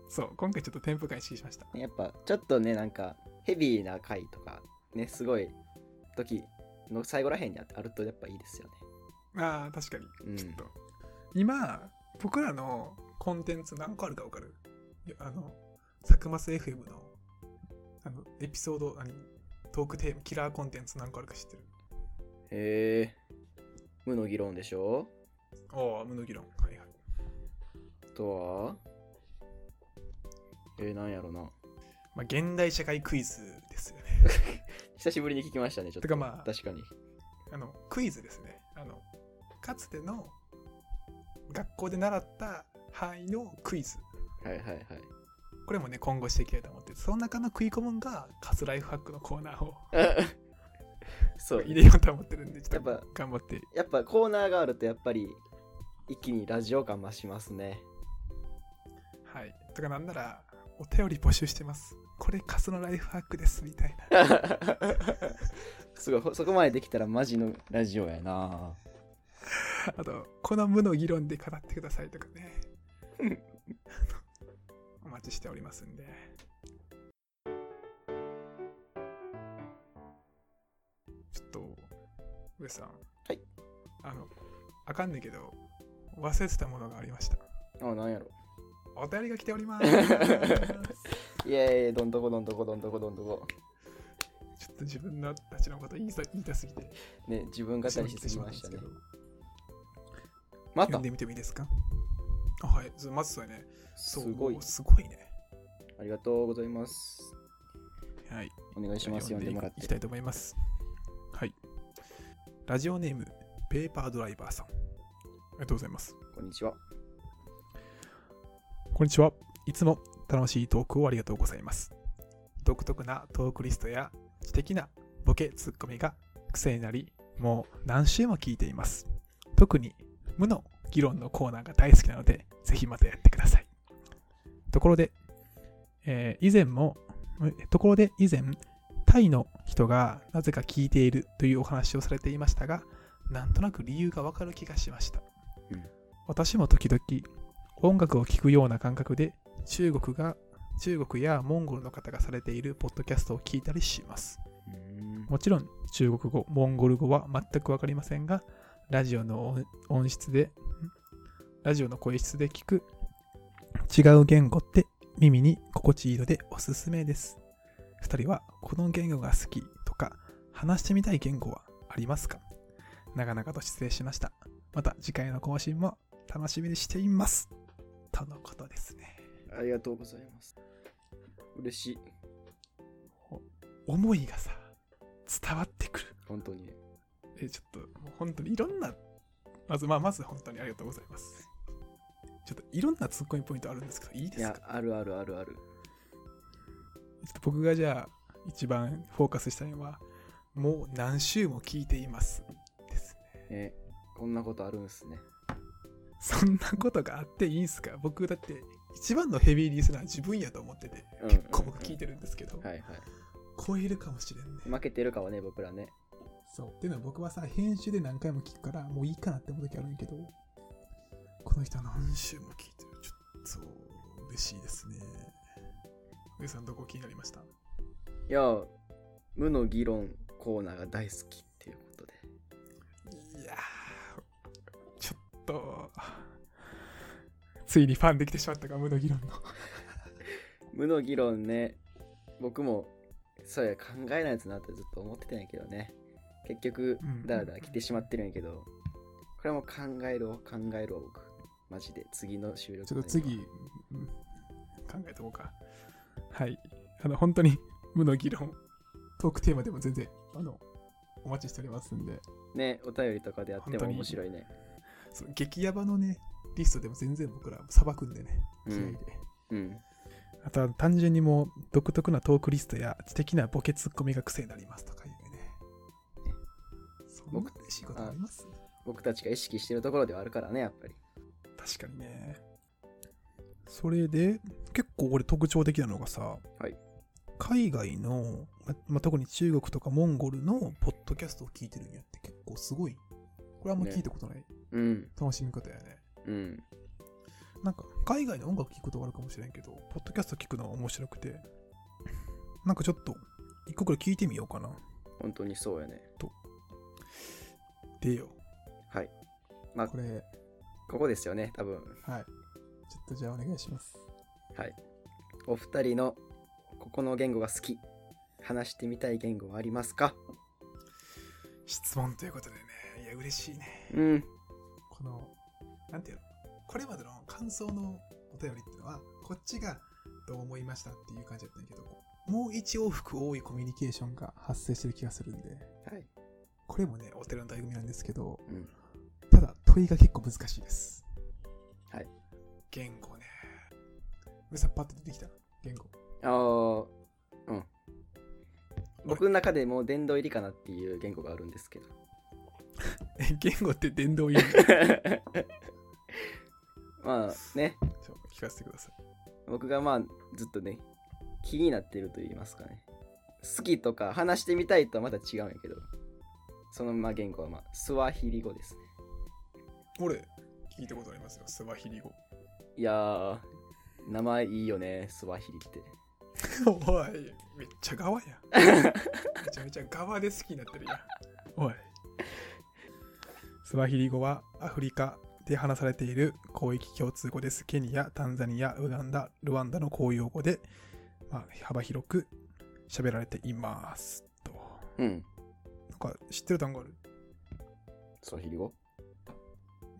そう、今回ちょっとテンポ感意識しました。やっぱちょっとね、なんかヘビーな回とか、ね、すごい時の最後らへんにあるとやっぱいいですよね。ああ、確かに。うんちょっと。今、僕らのコンテンツ何個あるか分かる？あの、サクマス FM のあのエピソード、何トークテーマ、キラーコンテンツ何個あるか知ってる？へえ。無の議論でしょ？ああ、無の議論。はいはい。あとは？えー、なんやろな。まあ、現代社会クイズですよね。久しぶりに聞きましたね、ちょっと。てかまあ確かに。あの、クイズですね。あの、かつての学校で習った範囲のクイズ。はいはいはい。これもね、今後していきたいと思ってて、その中の食い込むんがカスライフハックのコーナーを そう。入れようと思ってるんで、ちょっと頑張って。やっぱコーナーがあるとやっぱり一気にラジオ感増しますね。はい。とかなんなら、お便り募集してます。これカスのライフハックです、みたいな。すごい、ほそこまでできたらマジのラジオやな。あと、この無の議論で語ってくださいとかね。お待ちしておりますんで。ちょっと、上さん。はい。あの、あかんねんけど、忘れてたものがありました。あ、なんやろ。お便りが来ております。いやいや、どんどこどんどこどんどこどんどこ。ちょっと自分のたちのこと言いさ言いたすぎて。ね、自分語りしすぎましたねまった読んでみてもいいですか？あはい。ずまずそうやね。すごい。すごいね。ありがとうございます。はい。お願いします。読んでもらっていき。たいと思います。はい。ラジオネーム、ペーパードライバーさん。ありがとうございます。こんにちは。こんにちは。いつも楽しいトークをありがとうございます。独特なトークリストや知的なボケツッコミが癖になり、もう何週も聞いています。特に無の議論のコーナーが大好きなので、ぜひまたやってください。ところで、えー以前も、えところで以前、タイの人がなぜか聞いているというお話をされていましたが、なんとなく理由がわかる気がしました。うん私も時々音楽を聴くような感覚で中国が中国やモンゴルの方がされているポッドキャストを聞いたりします。もちろん中国語、モンゴル語は全くわかりませんが、ラジオの音音質で、ん？ラジオの声質で聞く違う言語って耳に心地いいのでおすすめです。二人はこの言語が好きとか話してみたい言語はありますか？長々と失礼しました。また次回の更新も楽しみにしています。とのことですね。ありがとうございます。嬉しい。思いがさ、伝わってくる。本当にね。え、ちょっと、もう本当にいろんな、まず、まあ、まず本当にありがとうございます。ちょっといろんなツッコミポイントあるんですけど、いいですか、いやあるあるあるある。ちょっと僕がじゃあ、一番フォーカスしたいのは、もう何週も聞いています。ですね。ね、こんなことあるんすね。そんなことがあっていいんすか？僕だって、一番のヘビーリスナー自分やと思ってて、うん結構僕聞いてるんですけど、はいはい。超えるかもしれんね。負けてるかはね、僕らね。そう。っていうのは僕はさ、編集で何回も聞くから、もういいかなって思う時あるんやけど、この人は何週も聞いてる。ちょっと、嬉しいですね。上さん、どこ気になりました？いや、無の議論コーナーが大好きっていうことで。いやー、ちょっと、ついにファンできてしまったか、無の議論の。無の議論ね、僕も、そうや、考えないとなってずっと思ってたんやけどね。結局うん、だらだら来てしまってるんやけど、これはもう考えろ、考えろ、僕。マジで、次の収録、ちょっと次、うん考えておこうか。はい。あの、本当に無の議論、トークテーマでも全然、あの、お待ちしておりますんで、ね、お便りとかでやっても面白いね。そう激ヤバのね、リストでも全然僕らさばくんでね、うん気合いで。うん。あとは単純にもう独特なトークリストや知的なボケツッコミが癖になりますとか。そんな嬉しいことあります？僕たちが意識してるところではあるからね、やっぱり。確かにね。それで、結構俺特徴的なのがさ、はい海外の、ままあ、特に中国とかモンゴルのポッドキャストを聞いてるんやって結構すごい。これあんま聞いたことないうん。楽しみ方やね。うん。なんか海外の音楽聞くことがあるかもしれんけど、ポッドキャスト聞くのは面白くて、なんかちょっと一個くらい聞いてみようかな。本当にそうやね。でよ。はい。まあこ、れ、ここですよね、多分。はい。ちょっとじゃあお願いします。はい。お二人のここの言語が好き。話してみたい言語はありますか？質問ということでね、いや、嬉しいね。うん。この、なんていうの？これまでの感想のお便りっていうのは、こっちがどう思いましたっていう感じだったんだけど、もう一往復多いコミュニケーションが発生してる気がするんで、はい。これもね、お寺の醍醐味なんですけど、うん。ただ問いが結構難しいです。はい。言語ね。うさ、パッと出てきた言語。ああ、うん。僕の中でもう殿堂入りかなっていう言語があるんですけど。え、言語って伝道言うまあね、ちょ聞かせてください。僕がまあずっとね、気になってると言いますかね。好きとか話してみたいとはまた違うんやけど、そのまあ言語はまあスワヒリ語ですね。俺、聞いたことありますよ。スワヒリ語。いやー、名前いいよね、スワヒリって。おい、めっちゃ側や。めちゃめちゃ側で好きになってるやん。おい。スワヒリ語はアフリカで話されている広域共通語です。ケニア、タンザニア、ウガンダ、ルワンダの公用語で、まあ、幅広く喋られています。と。うん。なんか知ってる単語ある？スワヒリ語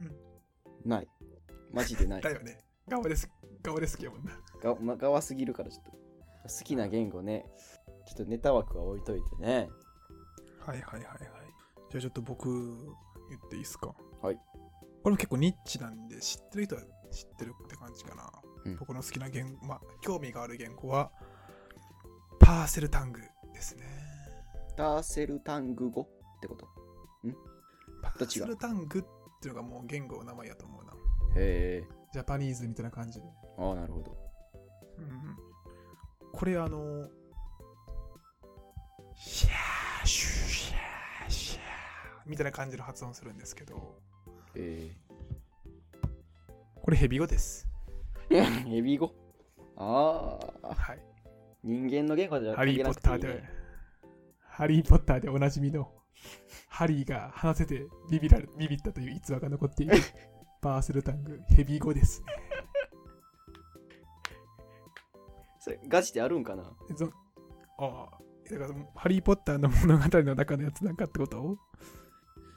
うん。ない。マジでない だ。よね。側です。側で好きやもんな。が、ま、がわすぎるからちょっと。好きな言語ね。ちょっとネタ枠は置いといてね。はいはいはいはい。じゃあちょっと僕言っていいですか？はい。これも結構ニッチなんで知ってる人は知ってるって感じかな。うん僕の好きな言語、まあ興味がある言語はパーセルタングですね。ターセルタング語ってこと？パーセルタングっていうのがもう言語の名前やと思うな。へえ。ジャパニーズみたいな感じで。ああ、なるほど。うん、これあの、シャーシューシャーシャーみたいな感じの発音するんですけど、えこれヘビ語です。え。ヘビ語？ああ、はい。人間の言語じゃハリー・ポッターで、ハリー・ポッターでおなじみの、ハリーが話せてビビらビビったという逸話が残っている パーセルタング、ヘビ語です。ね。それ、ガチであるんかな？ああ、だからハリー・ポッターの物語の中のやつなんかってこと？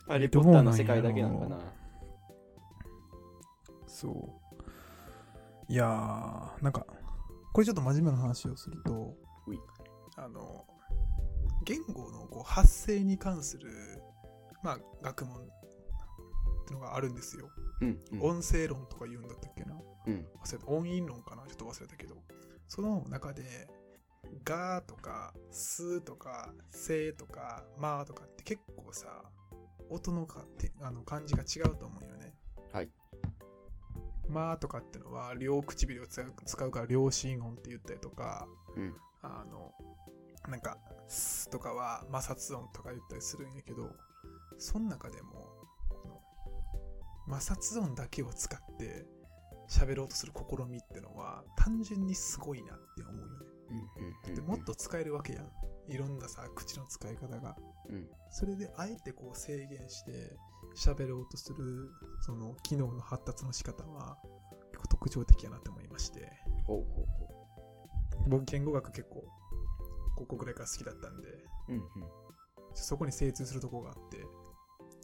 ハリー・ポッターの世界だけなのかな？そう。いやー、なんか、これちょっと真面目な話をするとあの、言語のこう発声に関する、まあ、学問ってのがあるんですよ。うん。うん。音声論とか言うんだったっけなうん。忘れた。音韻論かな？ちょっと忘れたけど。その中で、ガーとか、スーとか、セーとか、マーとかって結構さ、音のかてあの感じが違うと思うよね。はい。マーとかってのは両唇を使う使うから両心音って言ったりとか、うん。あの、なんか、スとかは摩擦音とか言ったりするんやけど、その中でも、この摩擦音だけを使って喋ろうとする試みってのは単純にすごいなって思うよね。でもっと使えるわけやん。いろんなさ、口の使い方が。うん。それであえてこう制限して喋ろうとするその機能の発達の仕方は結構特徴的やなって思いまして。僕言語学結構高校ぐらいから好きだったんで、う。うん。うん。そこに精通するところがあって、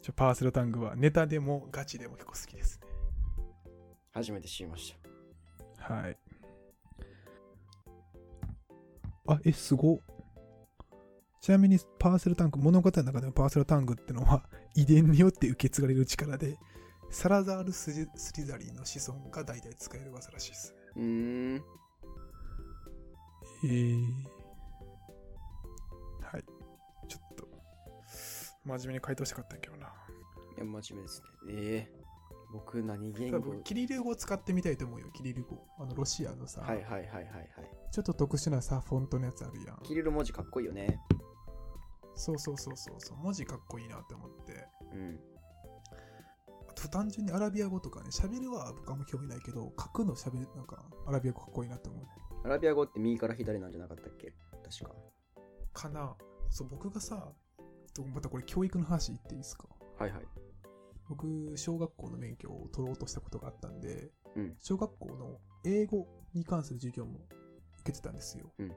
ちょパーセルタングはネタでもガチでも結構好きですね。初めて知りました。はい。あ、え、すごっ。ちなみにパーセルタング、物語の中でのパーセルタングってのは 遺伝によって受け継がれる力で、サラザールスリスリザリンの子孫が大体使える技らしいです。うーん。へえ。は真面目に回答したかったんやけどな。いや、真面目ですね。ええ僕何言語多分キリル語を使ってみたいと思うよ、キリル語。あの、ロシアのさ、はいはいはいはいはい。ちょっと特殊なさ、フォントのやつあるやん。キリル文字かっこいいよね。そうそうそうそうそう、文字かっこいいなって思って。うん。あと単純にアラビア語とかね、喋るは僕はあんま興味ないけど、書くの喋る、なんか、アラビア語かっこいいなって思うね。アラビア語って右から左なんじゃなかったっけ？確か。かな。そう、僕がさ、とまたこれ教育の話言っていいですか？はいはい。僕、小学校の免許を取ろうとしたことがあったんで、うん小学校の英語に関する授業も受けてたんですよ。うん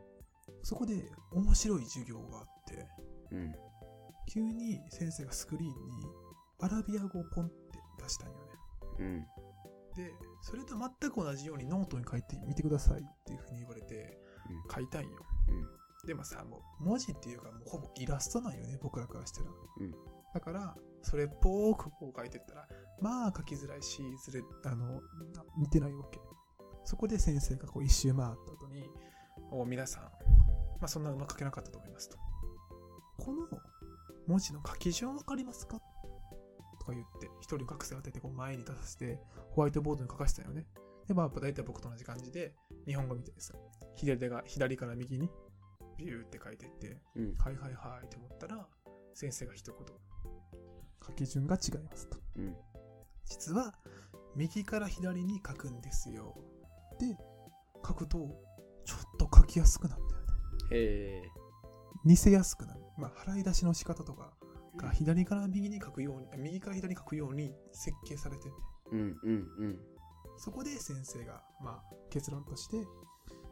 そこで面白い授業があって、うん。急に先生がスクリーンにアラビア語をポンって出したんよね。うん。で、それと全く同じようにノートに書いてみてくださいっていうふうに言われてうん書いたんよ。うんでもさ、もう文字っていうかもうほぼイラストなんよね、僕らからしたら。うんだから、それっぽくこう書いてったら、まあ書きづらいし、ずれ、あの、な似てないわけ。そこで先生がこう一周回った後に、お皆さん、まあそんなうまく書けなかったと思いますと。この文字の書き順わかりますか？とか言って、一人学生を当ててこう前に出させて、ホワイトボードに書かせたよね。で、まあ大体僕と同じ感じで、日本語みたいです。左手が左から右にビューって書いてって、うん。はいはいはいって思ったら、先生が一言、書き順が違いますと。うん。実は、右から左に書くんですよ。で、書くと、ちょっと書きやすくなるんだよね。へえ。似せやすくなる。まあ、払い出しの仕方とかが左から右に書くように、右から左に書くように設計されてて、うんうんうん。そこで先生が、まあ、結論として、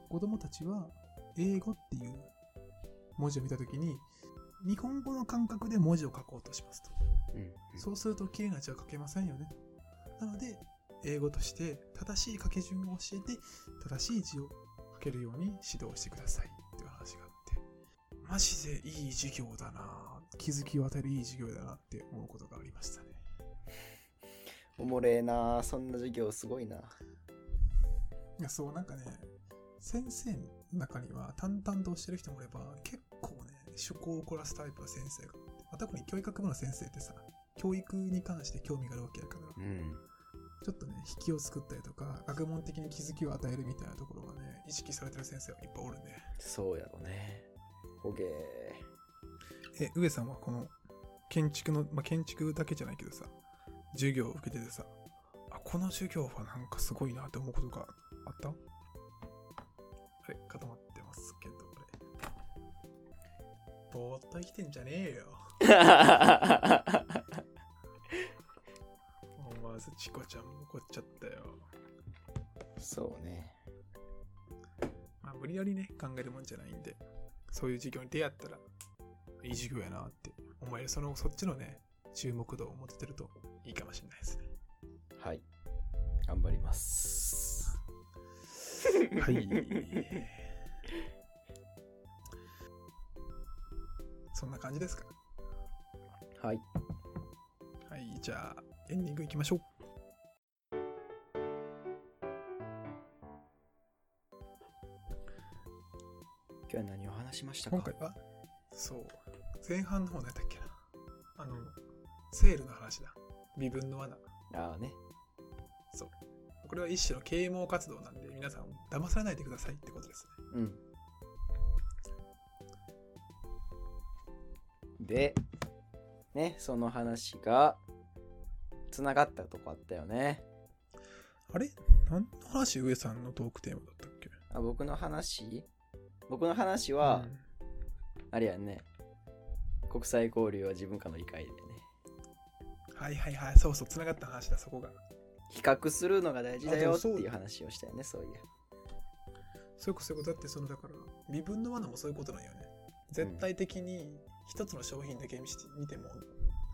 子供たちは英語っていう文字を見たときに、日本語の感覚で文字を書こうとしますと。うんそうすると綺麗な字は書けませんよね。なので、英語として正しい書き順を教えて、正しい字を書けるように指導してくださいっていう話があって、マジでいい授業だな気づきを与えるいい授業だなって思うことがありましたね。おもれえなそんな授業すごいな。いや、そう、なんかね、先生の中には淡々としてる人もいれば、結構ね、趣向を凝らすタイプの先生がまあ、特に教育学部の先生ってさ、教育に関して興味があるわけやから、うん。ちょっとね、引きを作ったりとか、学問的に気づきを与えるみたいなところがね、意識されてる先生はいっぱいおるね。そうやろね。ほげー。え、上さんはこの建築の、まあ、建築だけじゃないけどさ、授業を受けててさ、あ、この授業はなんかすごいなって思うことがあった？あれ固まってますけど、これ。ぼーっと生きてんじゃねえよ。思わずチコちゃんも怒っちゃったよ。そうね。まあ、無理やりね、考えるもんじゃないんで、そういう授業に出会ったら、いい授業やなって思える、その、そっちのね、注目度を持ててるといいかもしれないですね。はい。頑張ります。はい。そんな感じですか？はい。はい、じゃあ、エンディングいきましょう。今日は何を話しましたか？今回は、そう、前半の方何やったっけな？あの、セールの話だ。微分の罠。ああね。これは一種の啓蒙活動なんで、皆さん騙されないでくださいってことですね。うん。で、ね、その話が、つながったとこあったよね。あれ？何の話？上さんのトークテーマだったっけ？あ僕の話？僕の話は、うんあれやんね。国際交流は自分かの理解でね。はいはいはい、そうそう、つながった話だ、そこが。比較するのが大事だよっていう話をしたよね、そういうそういうことだって、その、だから、微分の罠もそういうことなんよね。絶対的に一つの商品だけ見しても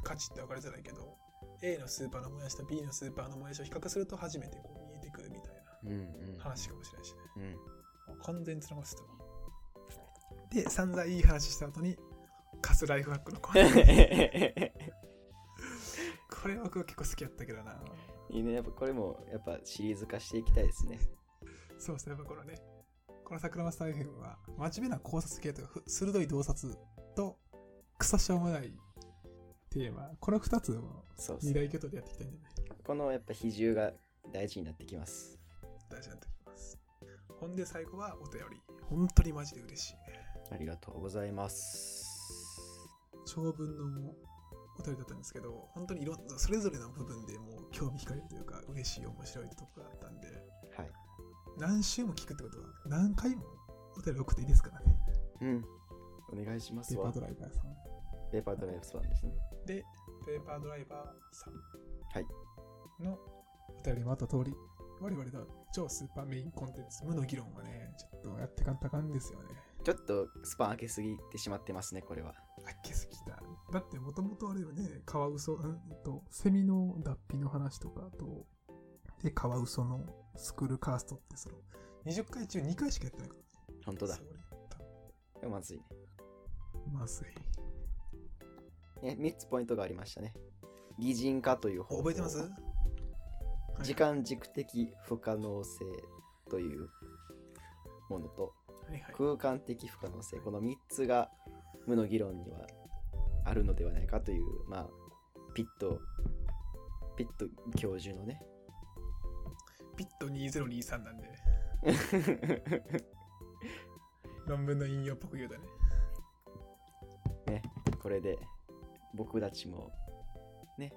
価値って分かりづらいけど、A のスーパーのもやしと B のスーパーのもやしを比較すると初めてこう見えてくるみたいうんうん。な話かもしれないしね。うん。完全につながってたわ。で、散々いい話した後に、カスライフハックのコーナー。これ僕は結構好きやったけどな。いいね、やっぱこれもやっぱシリーズ化していきたいですね。そうですね、やっぱこのね、この桜松大変は、真面目な考察系とか、ふ鋭い洞察と、クソしょうもないテーマ、この2つを二大巨頭でやっていきたいんでね。このやっぱ比重が大事になってきます。大事になってきます。ほんで最後はお便り。本当にマジで嬉しいね。ありがとうございます。長文のお便りだったんですけど、本当にいろんな、それぞれの部分でもう興味惹かれるというか、嬉しい、面白いところがあったんで、はい。何週も聞くってことは、何回もお便り送っていいですからね。うん。お願いしますわペーパー。ドライバーさん。ペーパードライブスワンですね。で、ペーパードライバーさんはい。のお便りもあった通り、我々の超スーパーメインコンテンツ、無の議論はね、ちょっとやってかんたかんですよね。ちょっとスパン開けすぎてしまってますね、これは。あっけすぎた。だってもともとあれよね、カワウソ、うんと、セミの脱皮の話とかと、で、カワウソのスクールカーストってその、20回中2回しかやってないからね。本当だまずいね。まずい。ね、3つポイントがありましたね。擬人化という方法覚えてます、はい時間軸的不可能性というものとはいはい。空間的不可能性この3つが無の議論にはあるのではないかというまあピットピット教授のね。ピット2023なんで、論文の引用っぽく言うだね。ねこれで僕たちもね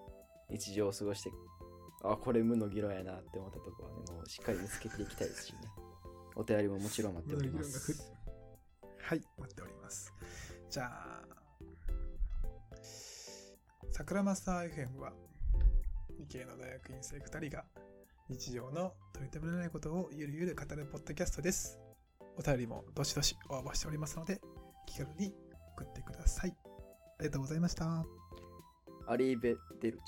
日常を過ごしてあこれ無の議論やなって思ったところはねもうしっかり見つけていきたいですしね。お便りももちろん待っております。はい、待っております。じゃあ、桜マスター FM は、理系の大学院生2人が日常の取り留められないことをゆるゆる語るポッドキャストです。お便りもどしどし応募しておりますので、気軽に送ってください。ありがとうございました。アリーベ・デルチ